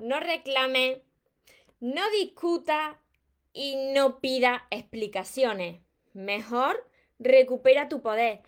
no reclame, no discuta y no pida explicaciones. Mejor recupera tu poder.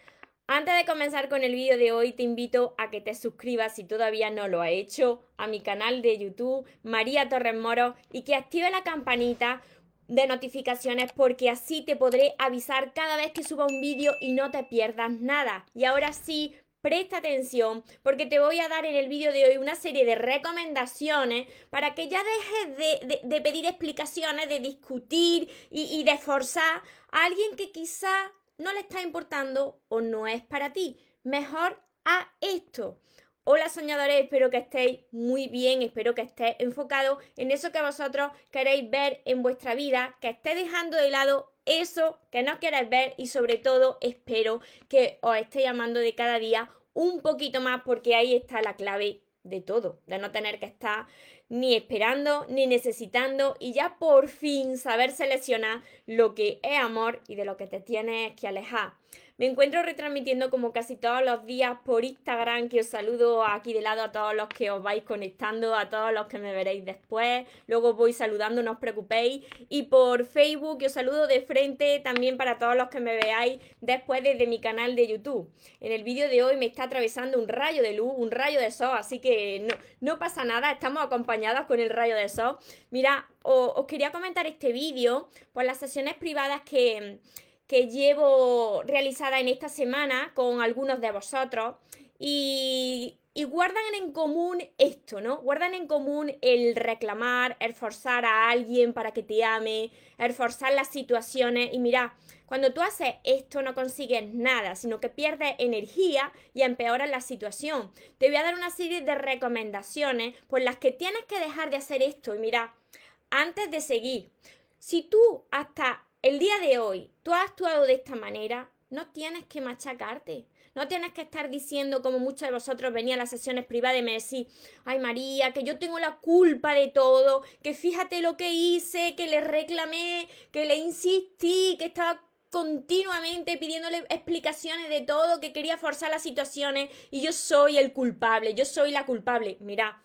Antes de comenzar con el vídeo de hoy, te invito a que te suscribas si todavía no lo has hecho a mi canal de YouTube, María Torres Moro, y que active la campanita de notificaciones porque así te podré avisar cada vez que suba un vídeo y no te pierdas nada. Y ahora sí, presta atención porque te voy a dar en el vídeo de hoy una serie de recomendaciones para que ya dejes de, pedir explicaciones, de discutir y, y de forzar a alguien que quizá no le está importando o no es para ti. Mejor a esto. Hola soñadores, espero que estéis muy bien, espero que estéis enfocados en eso que vosotros queréis ver en vuestra vida, que estéis dejando de lado eso que no queréis ver y sobre todo espero que os esté llamando de cada día un poquito más porque ahí está la clave de todo, de no tener que estar ni esperando ni necesitando y ya por fin saber seleccionar lo que es amor y de lo que te tienes que alejar. Me encuentro retransmitiendo como casi todos los días por Instagram, que os saludo aquí de lado a todos los que os vais conectando, a todos los que me veréis después. Luego voy saludando, no os preocupéis. Y por Facebook, que os saludo de frente también para todos los que me veáis después desde mi canal de YouTube. En el vídeo de hoy me está atravesando un rayo de luz, un rayo de sol, así que no, no pasa nada, estamos acompañados con el rayo de sol. Mira, os quería comentar este vídeo por las sesiones privadas que que llevo realizada en esta semana con algunos de vosotros y, guardan en común esto, ¿no? Guardan en común el reclamar, el forzar a alguien para que te ame, el forzar las situaciones y mira, cuando tú haces esto no consigues nada, sino que pierdes energía y empeoras la situación. Te voy a dar una serie de recomendaciones por las que tienes que dejar de hacer esto. Y mira, antes de seguir, si tú hasta el día de hoy tú has actuado de esta manera, no tienes que machacarte. No tienes que estar diciendo, como muchos de vosotros venían a las sesiones privadas y me decís, ay María, que yo tengo la culpa de todo, que fíjate lo que hice, que le reclamé, que le insistí, que estaba continuamente pidiéndole explicaciones de todo, que quería forzar las situaciones y yo soy el culpable, yo soy la culpable. Mira,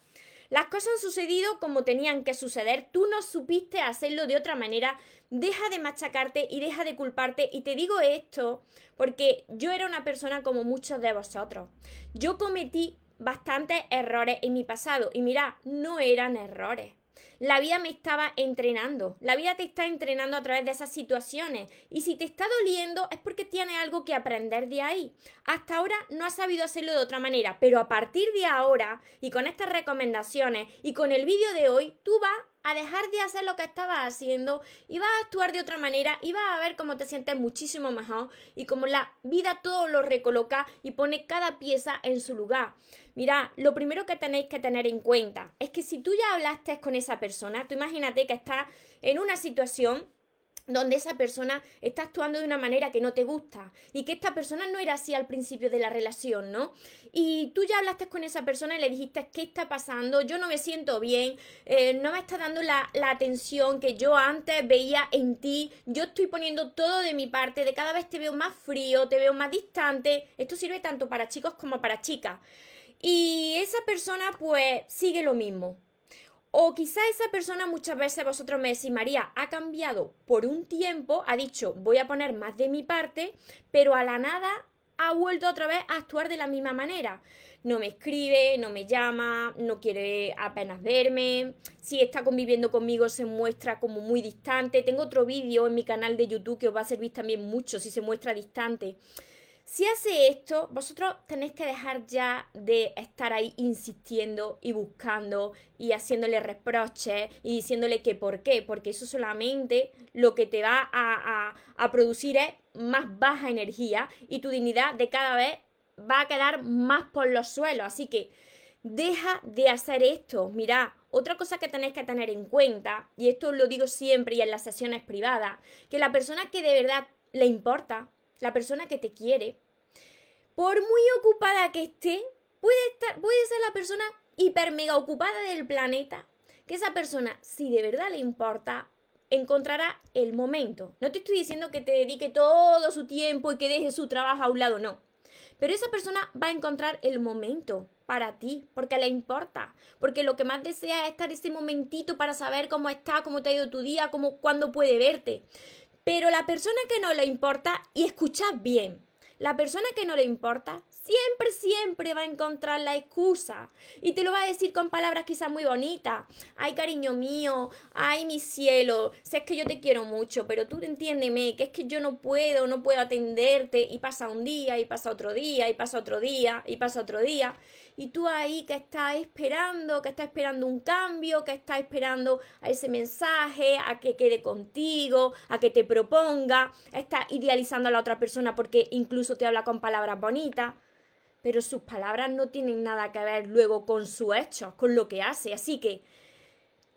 las cosas han sucedido como tenían que suceder, tú no supiste hacerlo de otra manera, deja de machacarte y deja de culparte. Y te digo esto porque yo era una persona como muchos de vosotros. Yo cometí bastantes errores en mi pasado y mira, no eran errores. La vida me estaba entrenando. La vida te está entrenando a través de esas situaciones. Y si te está doliendo es porque tiene algo que aprender de ahí. Hasta ahora no has sabido hacerlo de otra manera, pero a partir de ahora y con estas recomendaciones y con el vídeo de hoy, tú vas a dejar de hacer lo que estabas haciendo y vas a actuar de otra manera y vas a ver cómo te sientes muchísimo mejor y cómo la vida todo lo recoloca y pone cada pieza en su lugar. Mira, lo primero que tenéis que tener en cuenta es que si tú ya hablaste con esa persona, tú imagínate que estás en una situación donde esa persona está actuando de una manera que no te gusta y que esta persona no era así al principio de la relación, ¿no? Y tú ya hablaste con esa persona y le dijiste, ¿qué está pasando? Yo no me siento bien, eh, no me está dando la, la, atención que yo antes veía en ti, yo estoy poniendo todo de mi parte, de cada vez te veo más frío, te veo más distante, esto sirve tanto para chicos como para chicas. Y esa persona pues sigue lo mismo, o quizá esa persona muchas veces vosotros me decís, María, ha cambiado por un tiempo, ha dicho, voy a poner más de mi parte, pero a la nada ha vuelto otra vez a actuar de la misma manera. No me escribe, no me llama, no quiere apenas verme. Si está conviviendo conmigo se muestra como muy distante. Tengo otro vídeo en mi canal de YouTube que os va a servir también mucho si se muestra distante. Si hace esto, vosotros tenéis que dejar ya de estar ahí insistiendo y buscando y haciéndole reproches y diciéndole que por qué, porque eso solamente lo que te va a, a producir es más baja energía y tu dignidad de cada vez va a quedar más por los suelos. Así que deja de hacer esto. Mira, otra cosa que tenéis que tener en cuenta, y esto lo digo siempre y en las sesiones privadas, que la persona que de verdad le importa, la persona que te quiere, por muy ocupada que esté, puede, estar, puede ser la persona hiper mega ocupada del planeta, que esa persona, si de verdad le importa, encontrará el momento. No te estoy diciendo que te dedique todo su tiempo y que deje su trabajo a un lado, no. Pero esa persona va a encontrar el momento para ti, porque le importa, porque lo que más desea es estar ese momentito para saber cómo está, cómo te ha ido tu día, cómo, cuándo puede verte. Pero la persona que no le importa, y escuchad bien, la persona que no le importa siempre, siempre va a encontrar la excusa. Y te lo va a decir con palabras quizás muy bonitas. Ay, cariño mío, ay, mi cielo, sé que yo te quiero mucho, pero tú entiéndeme, que es que yo no puedo, no puedo atenderte. Y pasa un día, y pasa otro día, y pasa otro día, y pasa otro día tú ahí que estás esperando, que estás esperando un cambio, que estás esperando a ese mensaje, a que quede contigo, a que te proponga, estás idealizando a la otra persona porque incluso te habla con palabras bonitas, pero sus palabras no tienen nada que ver luego con sus hechos, con lo que hace. Así que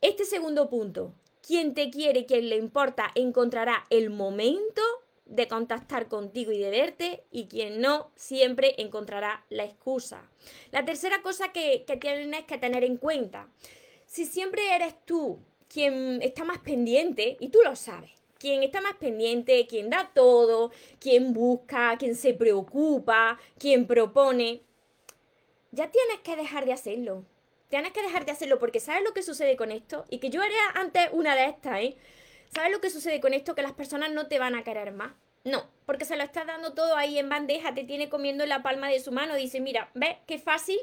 este segundo punto, quien te quiere, quien le importa, encontrará el momento de contactar contigo y de verte y quien no siempre encontrará la excusa. La tercera cosa que, que tienes que tener en cuenta, si siempre eres tú quien está más pendiente, y tú lo sabes, quien está más pendiente, quien da todo, quien busca, quien se preocupa, quien propone, ya tienes que dejar de hacerlo. Tienes que dejar de hacerlo porque ¿sabes lo que sucede con esto? Y que yo era antes una de estas, ¿eh? ¿Sabes lo que sucede con esto? Que las personas no te van a querer más. No, porque se lo estás dando todo ahí en bandeja, te tiene comiendo en la palma de su mano. Dice, mira, ¿ves qué fácil?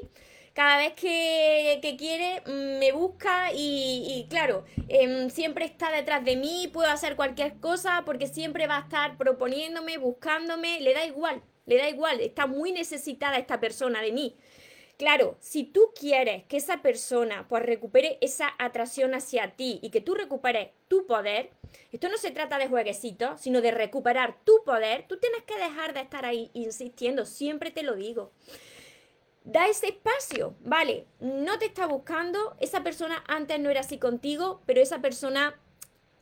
Cada vez que, quiere, mm, me busca y, claro, em, siempre está detrás de mí, puedo hacer cualquier cosa porque siempre va a estar proponiéndome, buscándome, le da igual, le da igual, está muy necesitada esta persona de mí. Claro, si tú quieres que esa persona pues recupere esa atracción hacia ti y que tú recuperes tu poder, esto no se trata de jueguecitos, sino de recuperar tu poder, tú tienes que dejar de estar ahí insistiendo, siempre te lo digo. Da ese espacio, vale, no te está buscando, esa persona antes no era así contigo, pero esa persona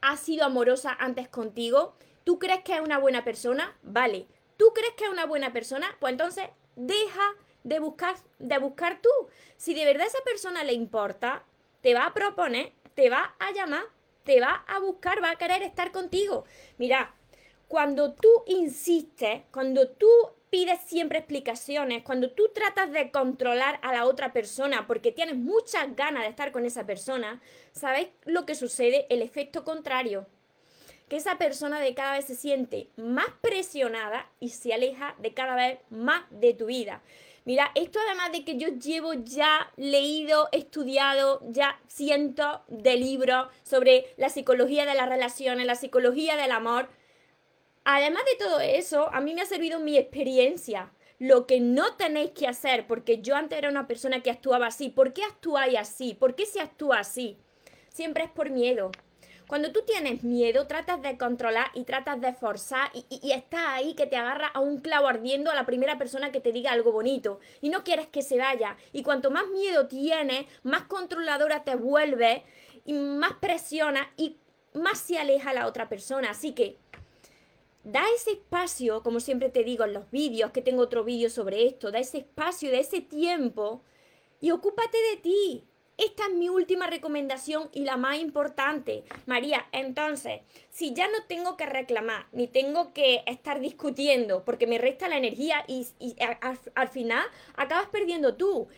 ha sido amorosa antes contigo, ¿tú crees que es una buena persona? Vale, ¿tú crees que es una buena persona? Pues entonces deja de buscar, de buscar tú. Si de verdad esa persona le importa, te va a proponer, te va a llamar, te va a buscar, va a querer estar contigo. Mira, cuando tú insistes, cuando tú pides siempre explicaciones, cuando tú tratas de controlar a la otra persona porque tienes muchas ganas de estar con esa persona, ¿sabes lo que sucede? El efecto contrario. Que esa persona de cada vez se siente más presionada y se aleja de cada vez más de tu vida. Mira, esto además de que yo llevo ya leído, estudiado ya cientos de libros sobre la psicología de las relaciones, la psicología del amor, además de todo eso, a mí me ha servido mi experiencia. Lo que no tenéis que hacer, porque yo antes era una persona que actuaba así. ¿Por qué actuáis así? ¿Por qué se actúa así? Siempre es por miedo. Cuando tú tienes miedo, tratas de controlar y tratas de forzar y, y, estás ahí que te agarra a un clavo ardiendo a la primera persona que te diga algo bonito y no quieres que se vaya. Y cuanto más miedo tienes, más controladora te vuelve y más presiona y más se aleja la otra persona. Así que da ese espacio, como siempre te digo en los vídeos, que tengo otro vídeo sobre esto, da ese espacio, da ese tiempo y ocúpate de ti. Esta es mi última recomendación y la más importante. María, entonces, si ya no tengo que reclamar, ni tengo que estar discutiendo, porque me resta la energía y, al final acabas perdiendo tú.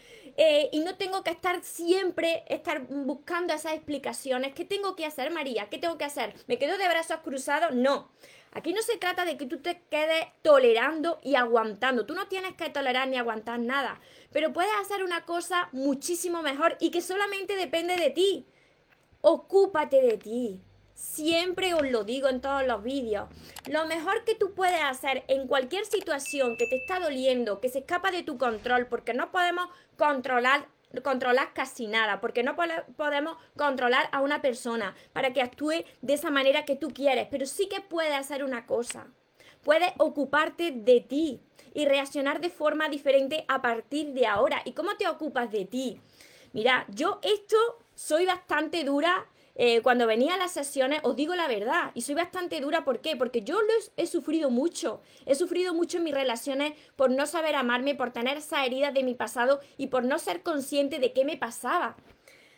Eh, y no tengo que estar siempre, estar buscando esas explicaciones. ¿Qué tengo que hacer, María? ¿Qué tengo que hacer? ¿Me quedo de brazos cruzados? No. Aquí no se trata de que tú te quedes tolerando y aguantando. Tú no tienes que tolerar ni aguantar nada. Pero puedes hacer una cosa muchísimo mejor y que solamente depende de ti. Ocúpate de ti. Siempre os lo digo en todos los vídeos. Lo mejor que tú puedes hacer en cualquier situación que te está doliendo, que se escapa de tu control, porque no podemos controlar controlar casi nada, porque no podemos controlar a una persona para que actúe de esa manera que tú quieres, pero sí que puedes hacer una cosa. Puedes ocuparte de ti y reaccionar de forma diferente a partir de ahora. ¿Y cómo te ocupas de ti? Mira, yo esto soy bastante dura eh, cuando venía a las sesiones, os digo la verdad, y soy bastante dura, ¿por qué? Porque yo he, sufrido mucho, he sufrido mucho en mis relaciones por no saber amarme, por tener esas heridas de mi pasado y por no ser consciente de qué me pasaba.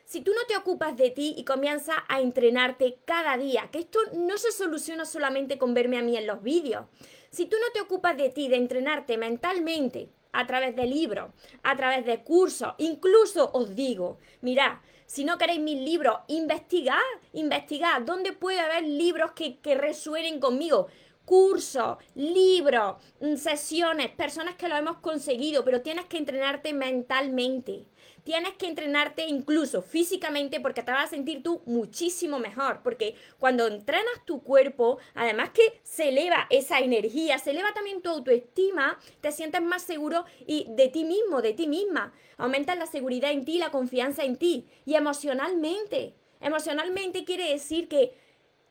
Si tú no te ocupas de ti y comienzas a entrenarte cada día, que esto no se soluciona solamente con verme a mí en los vídeos, Si tú no te ocupas de ti, de entrenarte mentalmente, a través de libros, a través de cursos, incluso os digo, mirad, si no queréis mis libros, investigad, investigad, ¿dónde puede haber libros que, que resuenen conmigo? cursos, libros, mm, sesiones, personas que lo hemos conseguido, pero tienes que entrenarte mentalmente. Tienes que entrenarte incluso físicamente porque te vas a sentir tú muchísimo mejor. Porque cuando entrenas tu cuerpo, además que se eleva esa energía, se eleva también tu autoestima, te sientes más seguro y de ti mismo, de ti misma. Aumentas la seguridad en ti, la confianza en ti. Y emocionalmente. Emocionalmente quiere decir que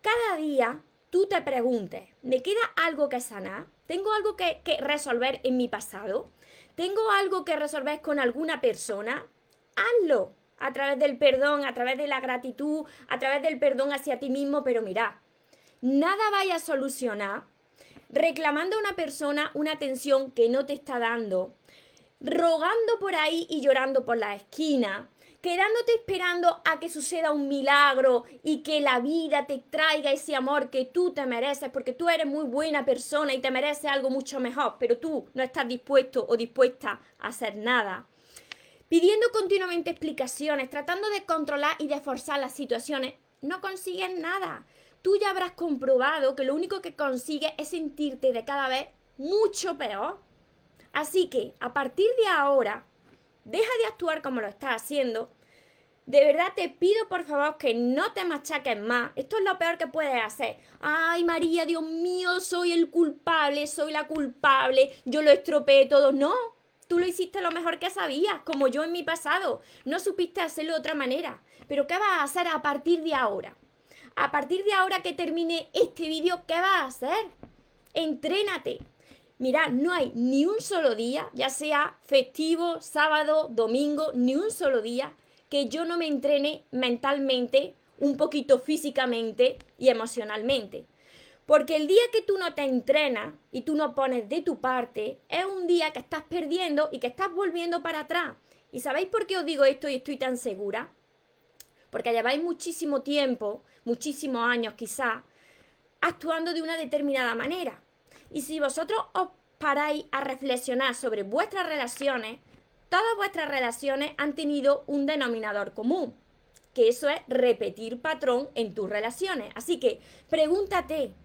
cada día tú te preguntes, ¿me queda algo que sanar? ¿Tengo algo que, que resolver en mi pasado? ¿Tengo algo que resolver con alguna persona? Hazlo a través del perdón, a través de la gratitud, a través del perdón hacia ti mismo, pero mira, nada vaya a solucionar reclamando a una persona una atención que no te está dando, rogando por ahí y llorando por la esquina, quedándote esperando a que suceda un milagro y que la vida te traiga ese amor que tú te mereces, porque tú eres muy buena persona y te mereces algo mucho mejor, pero tú no estás dispuesto o dispuesta a hacer nada pidiendo continuamente explicaciones, tratando de controlar y de forzar las situaciones, no consigues nada. Tú ya habrás comprobado que lo único que consigues es sentirte de cada vez mucho peor. Así que, a partir de ahora, deja de actuar como lo estás haciendo. De verdad te pido por favor que no te machaques más. Esto es lo peor que puedes hacer. Ay, María, Dios mío, soy el culpable, soy la culpable, yo lo estropeé todo. No, Tú lo hiciste lo mejor que sabías, como yo en mi pasado. No supiste hacerlo de otra manera. Pero ¿qué vas a hacer a partir de ahora? A partir de ahora que termine este vídeo, ¿qué vas a hacer? Entrénate. Mira, no hay ni un solo día, ya sea festivo, sábado, domingo, ni un solo día que yo no me entrene mentalmente, un poquito físicamente y emocionalmente. Porque el día que tú no te entrenas y tú no pones de tu parte, es un día que estás perdiendo y que estás volviendo para atrás. ¿Y sabéis por qué os digo esto y estoy tan segura? Porque lleváis muchísimo tiempo, muchísimos años quizás, actuando de una determinada manera. Y si vosotros os paráis a reflexionar sobre vuestras relaciones, todas vuestras relaciones han tenido un denominador común, que eso es repetir patrón en tus relaciones. Así que pregúntate,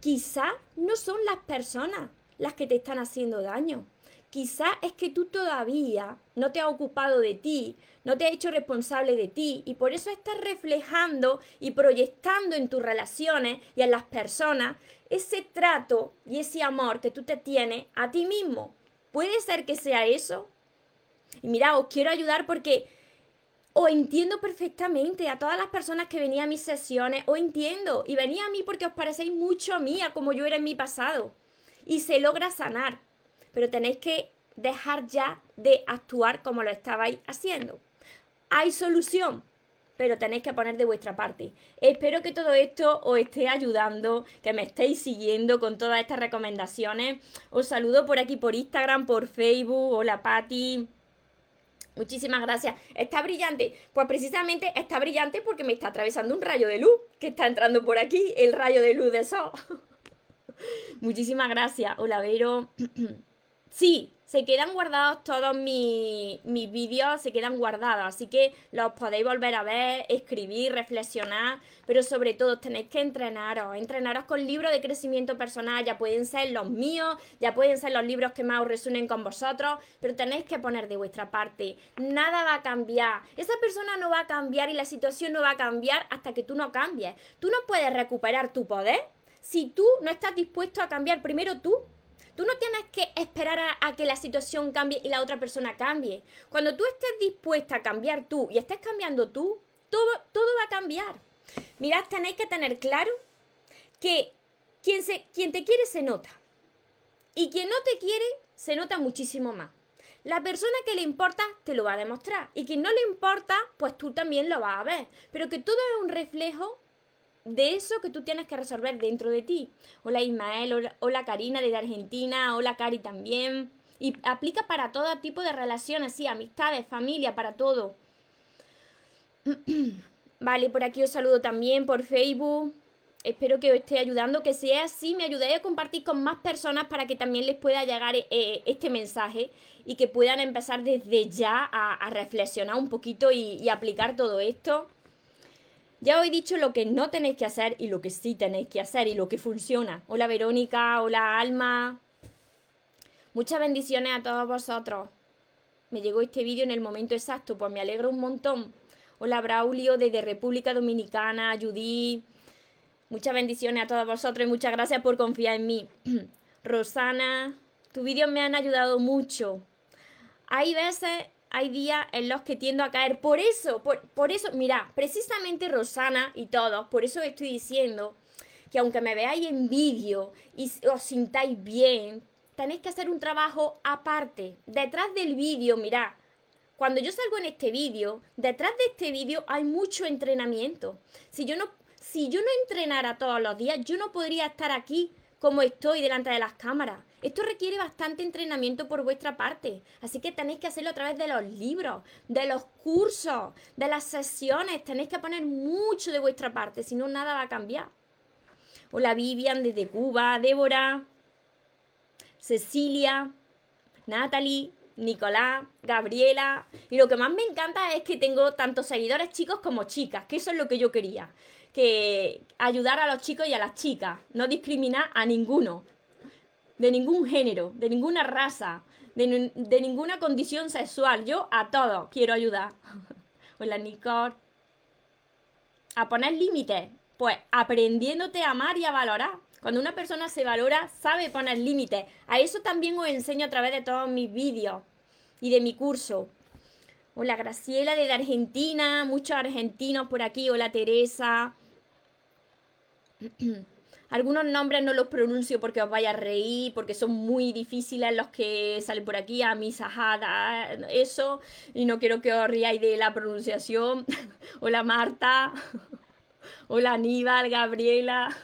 Quizá no son las personas las que te están haciendo daño. Quizá es que tú todavía no te has ocupado de ti, no te has hecho responsable de ti y por eso estás reflejando y proyectando en tus relaciones y en las personas ese trato y ese amor que tú te tienes a ti mismo. ¿Puede ser que sea eso? Y mira, os quiero ayudar porque o entiendo perfectamente a todas las personas que venían a mis sesiones, o entiendo, y venía a mí porque os parecéis mucho a mí, a como yo era en mi pasado, y se logra sanar, pero tenéis que dejar ya de actuar como lo estabais haciendo. Hay solución, pero tenéis que poner de vuestra parte. Espero que todo esto os esté ayudando, que me estéis siguiendo con todas estas recomendaciones. Os saludo por aquí por Instagram, por Facebook. Hola Patti. Muchísimas gracias. ¿Está brillante? Pues precisamente está brillante porque me está atravesando un rayo de luz que está entrando por aquí, el rayo de luz de sol. Muchísimas gracias. Hola, Vero. sí, se quedan guardados todos mis, vídeos, se quedan guardados, así que los podéis volver a ver, escribir, reflexionar, pero sobre todo tenéis que entrenaros, entrenaros con libros de crecimiento personal, ya pueden ser los míos, ya pueden ser los libros que más os resuenen con vosotros, pero tenéis que poner de vuestra parte, nada va a cambiar, esa persona no va a cambiar y la situación no va a cambiar hasta que tú no cambies, tú no puedes recuperar tu poder si tú no estás dispuesto a cambiar. Primero tú Tú no tienes que esperar a, que la situación cambie y la otra persona cambie. Cuando tú estés dispuesta a cambiar tú y estés cambiando tú, todo, todo va a cambiar. Mirad, tenéis que tener claro que quien, se, quien te quiere se nota. Y quien no te quiere se nota muchísimo más. La persona que le importa te lo va a demostrar. Y quien no le importa, pues tú también lo vas a ver. Pero que todo es un reflejo de eso que tú tienes que resolver dentro de ti. Hola Ismael, hola, Karina desde Argentina, hola Cari también. Y aplica para todo tipo de relaciones, sí, amistades, familia, para todo. vale, por aquí os saludo también por Facebook. espero que os esté ayudando, que sea así, me ayudéis a compartir con más personas para que también les pueda llegar eh, este mensaje y que puedan empezar desde ya a, reflexionar un poquito y aplicar todo esto. Ya os he dicho lo que no tenéis que hacer y lo que sí tenéis que hacer y lo que funciona. Hola Verónica, hola Alma. Muchas bendiciones a todos vosotros. Me llegó este vídeo en el momento exacto, pues me alegro un montón. Hola Braulio desde República Dominicana, Judy. Muchas bendiciones a todos vosotros y muchas gracias por confiar en mí. Rosana, tus vídeos me han ayudado mucho. Hay veces, hay días en los que tiendo a caer. Por eso, por, eso, mira, precisamente Rosana y todos, por eso estoy diciendo que aunque me veáis en vídeo y os sintáis bien, tenéis que hacer un trabajo aparte. Detrás del vídeo, mirad, cuando yo salgo en este vídeo, detrás de este vídeo hay mucho entrenamiento. Si yo no, si yo no entrenara todos los días, yo no podría estar aquí como estoy delante de las cámaras. Esto requiere bastante entrenamiento por vuestra parte, así que tenéis que hacerlo a través de los libros, de los cursos, de las sesiones. Tenéis que poner mucho de vuestra parte, si no, nada va a cambiar. Hola Vivian desde Cuba, Débora. Cecilia, Natalie, Nicolás, Gabriela. Y lo que más me encanta es que tengo tantos seguidores chicos como chicas, que eso es lo que yo quería. Que ayudar a los chicos y a las chicas, no discriminar a ninguno, de ningún género, de ninguna raza, de, de ninguna condición sexual. Yo a todos quiero ayudar. Hola Nicole. A poner límites, pues aprendiéndote a amar y a valorar. Cuando una persona se valora, sabe poner límites. A eso también os enseño a través de todos mis vídeos y de mi curso. Hola Graciela desde Argentina, muchos argentinos por aquí. Hola Teresa. Algunos nombres no los pronuncio porque os vaya a reír, porque son muy difíciles los que salen por aquí, a mi sahada, eso, y no quiero que os riáis de la pronunciación. Hola Marta. Hola Aníbal, Gabriela.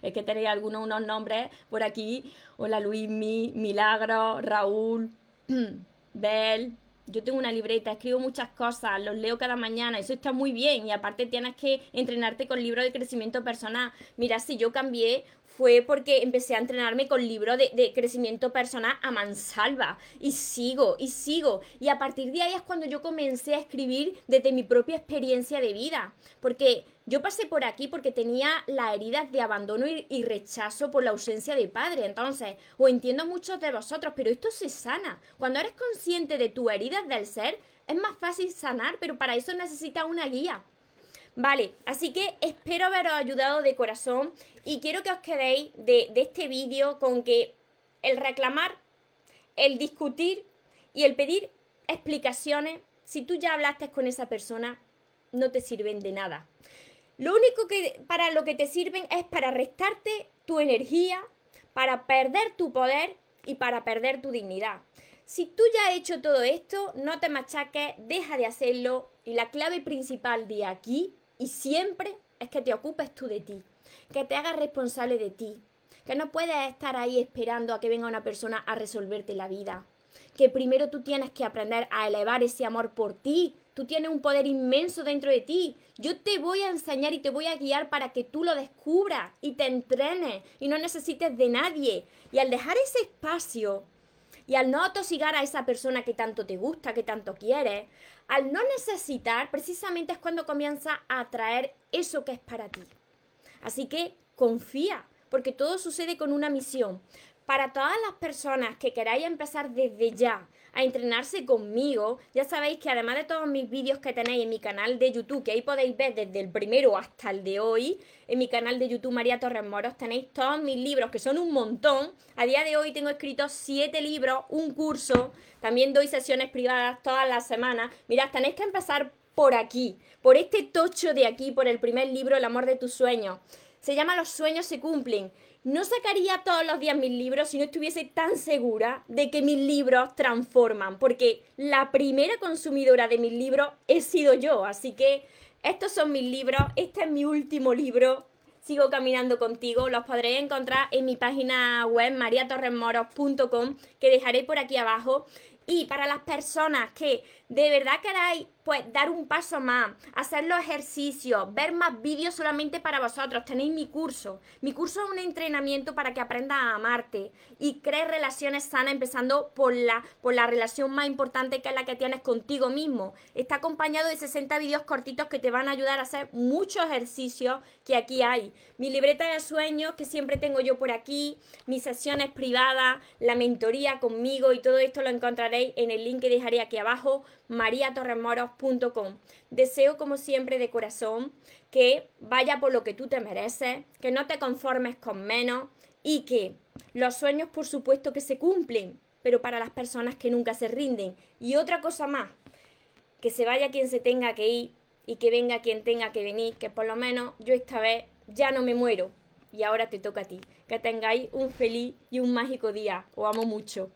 Es que tenéis algunos unos nombres por aquí. Hola Luismi, Milagro, Raúl, Bel. Yo tengo una libreta, escribo muchas cosas, los leo cada mañana, eso está muy bien. Y aparte tienes que entrenarte con libros de crecimiento personal. Mira, si yo cambié fue porque empecé a entrenarme con libros de, crecimiento personal a mansalva. Y sigo, y sigo. Y a partir de ahí es cuando yo comencé a escribir desde mi propia experiencia de vida. Porque yo pasé por aquí porque tenía las heridas de abandono y, rechazo por la ausencia de padre. Entonces, o entiendo muchos de vosotros, pero esto se sana. Cuando eres consciente de tus heridas del ser, es más fácil sanar, pero para eso necesitas una guía. Vale, así que espero haberos ayudado de corazón y quiero que os quedéis de, este vídeo con que el reclamar, el discutir y el pedir explicaciones, si tú ya hablaste con esa persona, no te sirven de nada. Lo único que para lo que te sirven es para restarte tu energía, para perder tu poder y para perder tu dignidad. Si tú ya has hecho todo esto, no te machaques, deja de hacerlo y la clave principal de aquí y siempre es que te ocupes tú de ti, que te hagas responsable de ti, que no puedes estar ahí esperando a que venga una persona a resolverte la vida, que primero tú tienes que aprender a elevar ese amor por ti. Tú tienes un poder inmenso dentro de ti. Yo te voy a enseñar y te voy a guiar para que tú lo descubras y te entrenes y no necesites de nadie. Y al dejar ese espacio y al no atosigar a esa persona que tanto te gusta, que tanto quieres, al no necesitar, precisamente es cuando comienza a atraer eso que es para ti. Así que confía, porque todo sucede con una misión. Para todas las personas que queráis empezar desde ya a entrenarse conmigo, ya sabéis que además de todos mis vídeos que tenéis en mi canal de YouTube, que ahí podéis ver desde el primero hasta el de hoy, en mi canal de YouTube María Torres Moros tenéis todos mis libros, que son un montón. A día de hoy tengo escritos siete libros, un curso, también doy sesiones privadas todas las semanas. Mirad, tenéis que empezar por aquí, por este tocho de aquí, por el primer libro, El amor de tus sueños. Se llama Los sueños se cumplen. No sacaría todos los días mis libros si no estuviese tan segura de que mis libros transforman, porque la primera consumidora de mis libros he sido yo, así que estos son mis libros, este es mi último libro, Sigo caminando contigo, los podréis encontrar en mi página web mariatorresmoros.com que dejaré por aquí abajo. Y para las personas que de verdad queráis pues dar un paso más, hacer los ejercicios, ver más vídeos solamente para vosotros. Tenéis mi curso. Mi curso es un entrenamiento para que aprendas a amarte y crees relaciones sanas, empezando por la, por la relación más importante que es la que tienes contigo mismo. Está acompañado de 60 vídeos cortitos que te van a ayudar a hacer muchos ejercicios que aquí hay. Mi libreta de sueños que siempre tengo yo por aquí, mis sesiones privadas, la mentoría conmigo y todo esto lo encontraréis en el link que dejaré aquí abajo Deseo, como siempre, de corazón, que vaya por lo que tú te mereces, que no te conformes con menos y que los sueños, por supuesto, que se cumplen, pero para las personas que nunca se rinden. Y otra cosa más, que se vaya quien se tenga que ir y que venga quien tenga que venir, que por lo menos yo esta vez ya no me muero. Y ahora te toca a ti. Que tengáis un feliz y un mágico día. Os amo mucho.